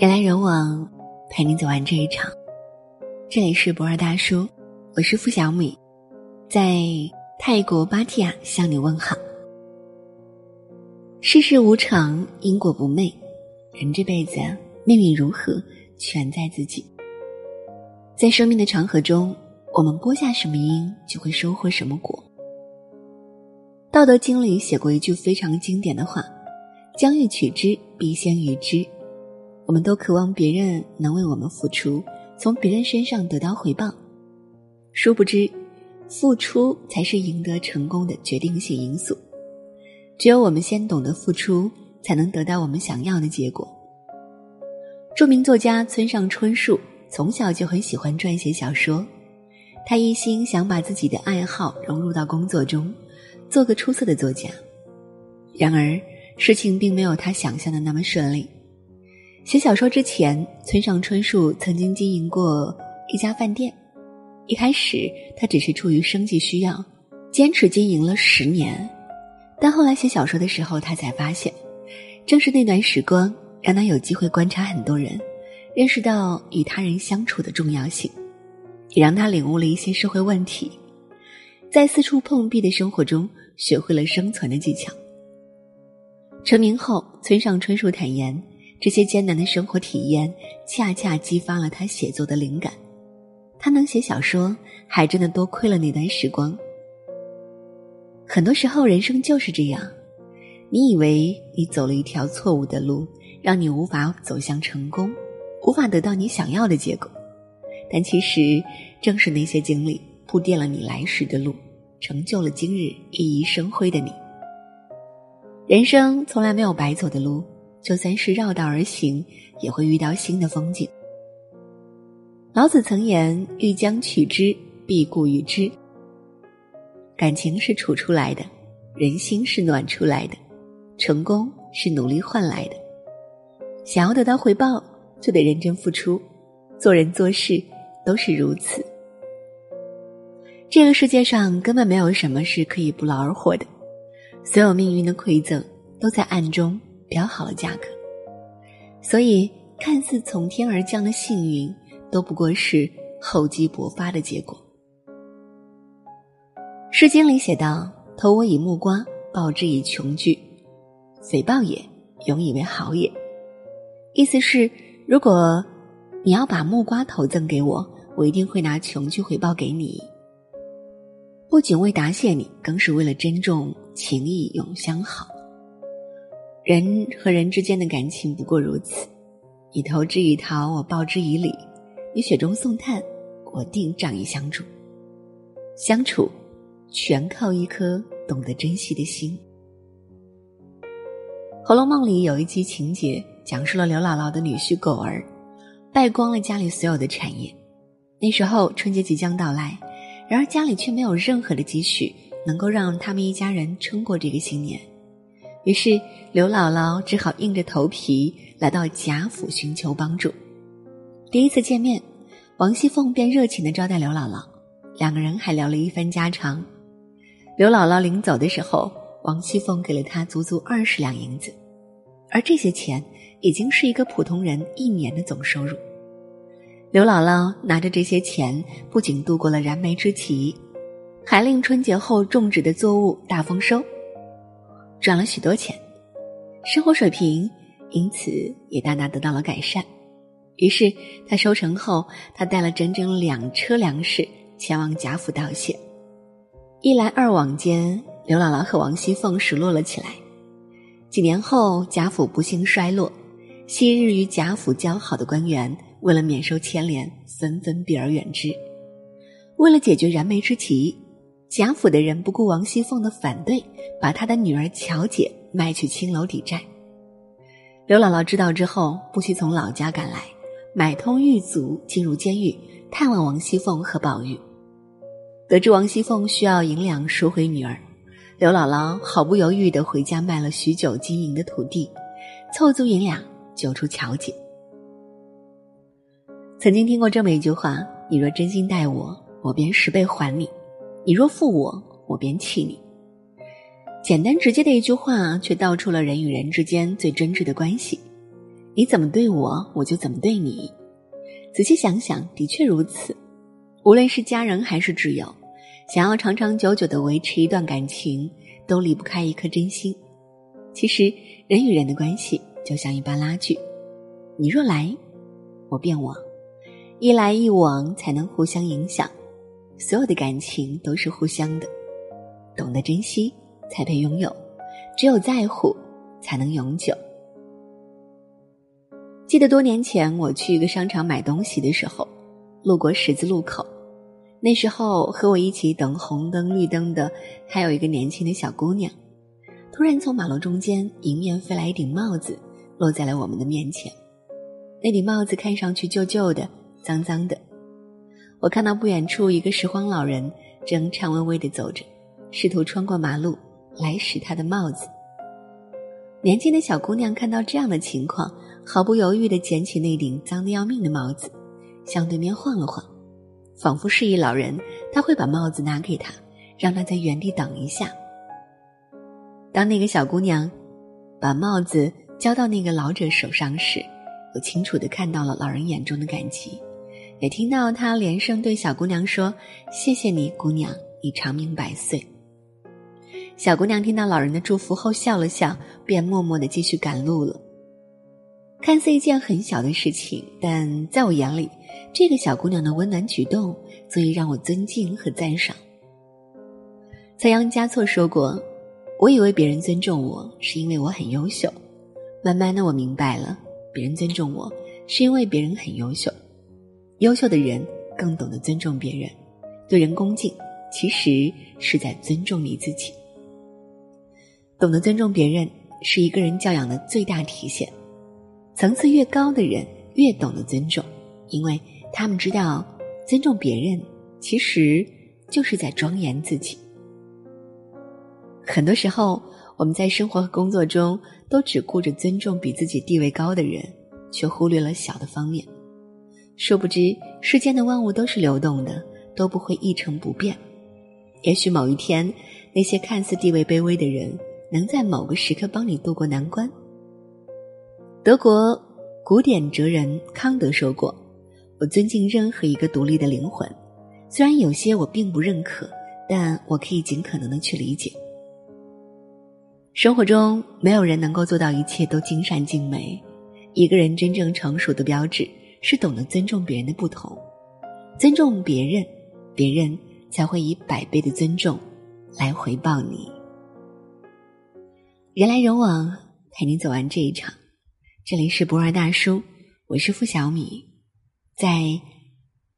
人来人往，陪你走完这一场。这里是博尔大叔，我是付小米，在泰国芭提雅向你问好。世事无常，因果不昧，人这辈子命运如何，全在自己。在生命的长河中，我们播下什么因，就会收获什么果。《道德经》里写过一句非常经典的话：“将欲取之，必先予之。”我们都渴望别人能为我们付出，从别人身上得到回报。殊不知，付出才是赢得成功的决定性因素。只有我们先懂得付出，才能得到我们想要的结果。著名作家村上春树从小就很喜欢撰写小说，他一心想把自己的爱好融入到工作中，做个出色的作家。然而，事情并没有他想象的那么顺利。写小说之前，村上春树曾经经营过一家饭店。一开始，他只是出于生计需要，坚持经营了十年。但后来写小说的时候，他才发现，正是那段时光让他有机会观察很多人，认识到与他人相处的重要性，也让他领悟了一些社会问题，在四处碰壁的生活中，学会了生存的技巧。成名后，村上春树坦言。这些艰难的生活体验，恰恰激发了他写作的灵感。他能写小说，还真的多亏了那段时光。很多时候，人生就是这样：你以为你走了一条错误的路，让你无法走向成功，无法得到你想要的结果。但其实，正是那些经历铺垫了你来时的路，成就了今日熠熠生辉的你。人生从来没有白走的路。就算是绕道而行，也会遇到新的风景。老子曾言：“欲将取之，必固于之。”感情是处出来的，人心是暖出来的，成功是努力换来的。想要得到回报，就得认真付出。做人做事都是如此。这个世界上根本没有什么是可以不劳而获的，所有命运的馈赠都在暗中。标好了价格，所以看似从天而降的幸运，都不过是厚积薄发的结果。《诗经》里写道：“投我以木瓜，报之以琼琚，匪报也，永以为好也。”意思是，如果你要把木瓜投赠给我，我一定会拿琼琚回报给你。不仅为答谢你，更是为了珍重情谊，永相好。人和人之间的感情不过如此，你投之以桃，我报之以李；你雪中送炭，我定仗义相助。相处，全靠一颗懂得珍惜的心。《红楼梦》里有一集情节，讲述了刘姥姥的女婿狗儿败光了家里所有的产业。那时候春节即将到来，然而家里却没有任何的积蓄，能够让他们一家人撑过这个新年。于是，刘姥姥只好硬着头皮来到贾府寻求帮助。第一次见面，王熙凤便热情的招待刘姥姥，两个人还聊了一番家常。刘姥姥临走的时候，王熙凤给了她足足二十两银子，而这些钱已经是一个普通人一年的总收入。刘姥姥拿着这些钱，不仅度过了燃眉之急，还令春节后种植的作物大丰收。赚了许多钱，生活水平因此也大大得到了改善。于是他收成后，他带了整整两车粮食前往贾府道谢。一来二往间，刘姥姥和王熙凤熟络了起来。几年后，贾府不幸衰落，昔日与贾府交好的官员为了免受牵连，纷纷避而远之。为了解决燃眉之急。贾府的人不顾王熙凤的反对，把她的女儿乔姐卖去青楼抵债。刘姥姥知道之后，不惜从老家赶来，买通狱卒进入监狱探望王熙凤和宝玉。得知王熙凤需要银两赎回女儿，刘姥姥毫不犹豫地回家卖了许久金银的土地，凑足银两救出乔姐。曾经听过这么一句话：“你若真心待我，我便十倍还你。”你若负我，我便弃你。简单直接的一句话，却道出了人与人之间最真挚的关系。你怎么对我，我就怎么对你。仔细想想，的确如此。无论是家人还是挚友，想要长长久久的维持一段感情，都离不开一颗真心。其实，人与人的关系就像一般拉锯，你若来，我便往，一来一往才能互相影响。所有的感情都是互相的，懂得珍惜才配拥有，只有在乎才能永久。记得多年前我去一个商场买东西的时候，路过十字路口，那时候和我一起等红灯绿灯的还有一个年轻的小姑娘。突然从马路中间迎面飞来一顶帽子，落在了我们的面前。那顶帽子看上去旧旧的、脏脏的。我看到不远处一个拾荒老人正颤巍巍地走着，试图穿过马路来拾他的帽子。年轻的小姑娘看到这样的情况。毫不犹豫地捡起那顶脏得要命的帽子，向对面晃了晃，仿佛示意老人他会把帽子拿给他，让他在原地等一下。当那个小姑娘把帽子交到那个老者手上时，我清楚地看到了老人眼中的感激，也听到他连声对小姑娘说：“谢谢你，姑娘，你长命百岁。”小姑娘听到老人的祝福后笑了笑，便默默地继续赶路了。看似一件很小的事情，但在我眼里，这个小姑娘的温暖举动足以让我尊敬和赞赏。仓央嘉措说过：“我以为别人尊重我是因为我很优秀，慢慢的我明白了，别人尊重我是因为别人很优秀。优秀的人更懂得尊重别人，对人恭敬，其实是在尊重你自己。懂得尊重别人，是一个人教养的最大体现。”层次越高的人越懂得尊重，因为他们知道尊重别人其实就是在庄严自己。很多时候，我们在生活和工作中都只顾着尊重比自己地位高的人，却忽略了小的方面。殊不知，世间的万物都是流动的，都不会一成不变。也许某一天，那些看似地位卑微的人，能在某个时刻帮你渡过难关。德国古典哲人康德说过：“我尊敬任何一个独立的灵魂，虽然有些我并不认可，但我可以尽可能的去理解。”生活中没有人能够做到一切都尽善尽美，一个人真正成熟的标志是懂得尊重别人的不同，尊重别人，别人才会以百倍的尊重来回报你。人来人往，陪你走完这一场。这里是不二大叔，我是付小米，在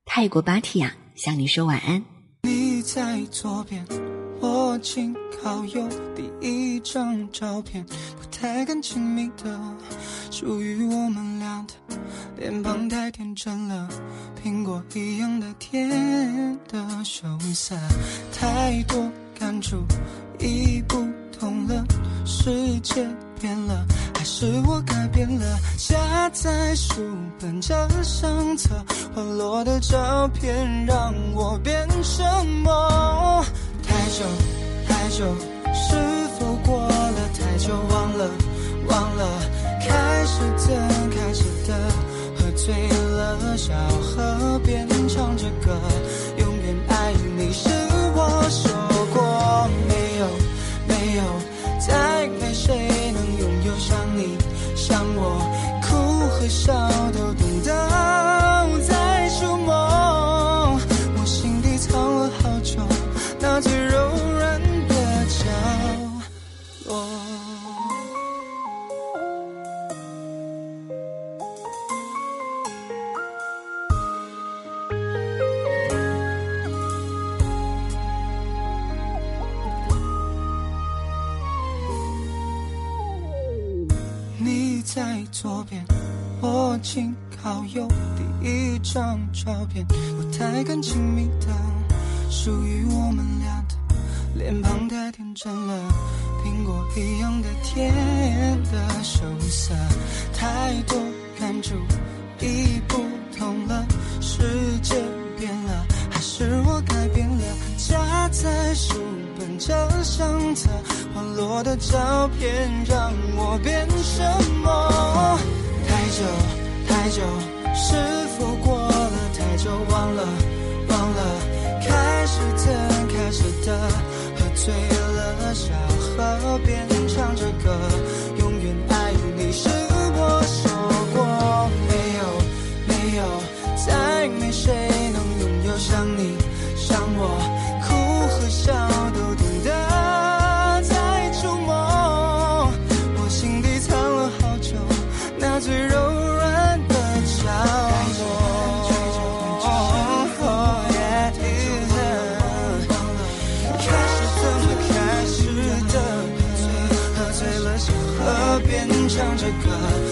泰国芭提雅向你说晚安。你在左边，我紧靠右，第一张照片不太敢亲密的，属于我们俩的，脸庞太天真了，苹果一样的甜的羞涩，太多感触已不同了，世界变了。还是我改变了，夹在书本这相册，滑落的照片让我变什么？太久太久，是否过了太久？忘了忘了，开始的开始的，喝醉了，小河边唱着歌，永远爱你是我说过没有没有，再没谁能拥有像你，像我，哭和。笑都懂得在触摸，我心底藏了好久那最柔软的角落。左边。我紧靠右，第一张照片不太敢亲密的，属于我们俩的，脸庞太天真了，苹果一样的甜的羞涩，太多感触已不同了，世界，是我改变了？夹在书本这相册，滑落的照片让我变什么？太久太久，是否过了太久？忘了忘了，开始的开始的，喝醉了小河边唱着歌，唱着歌，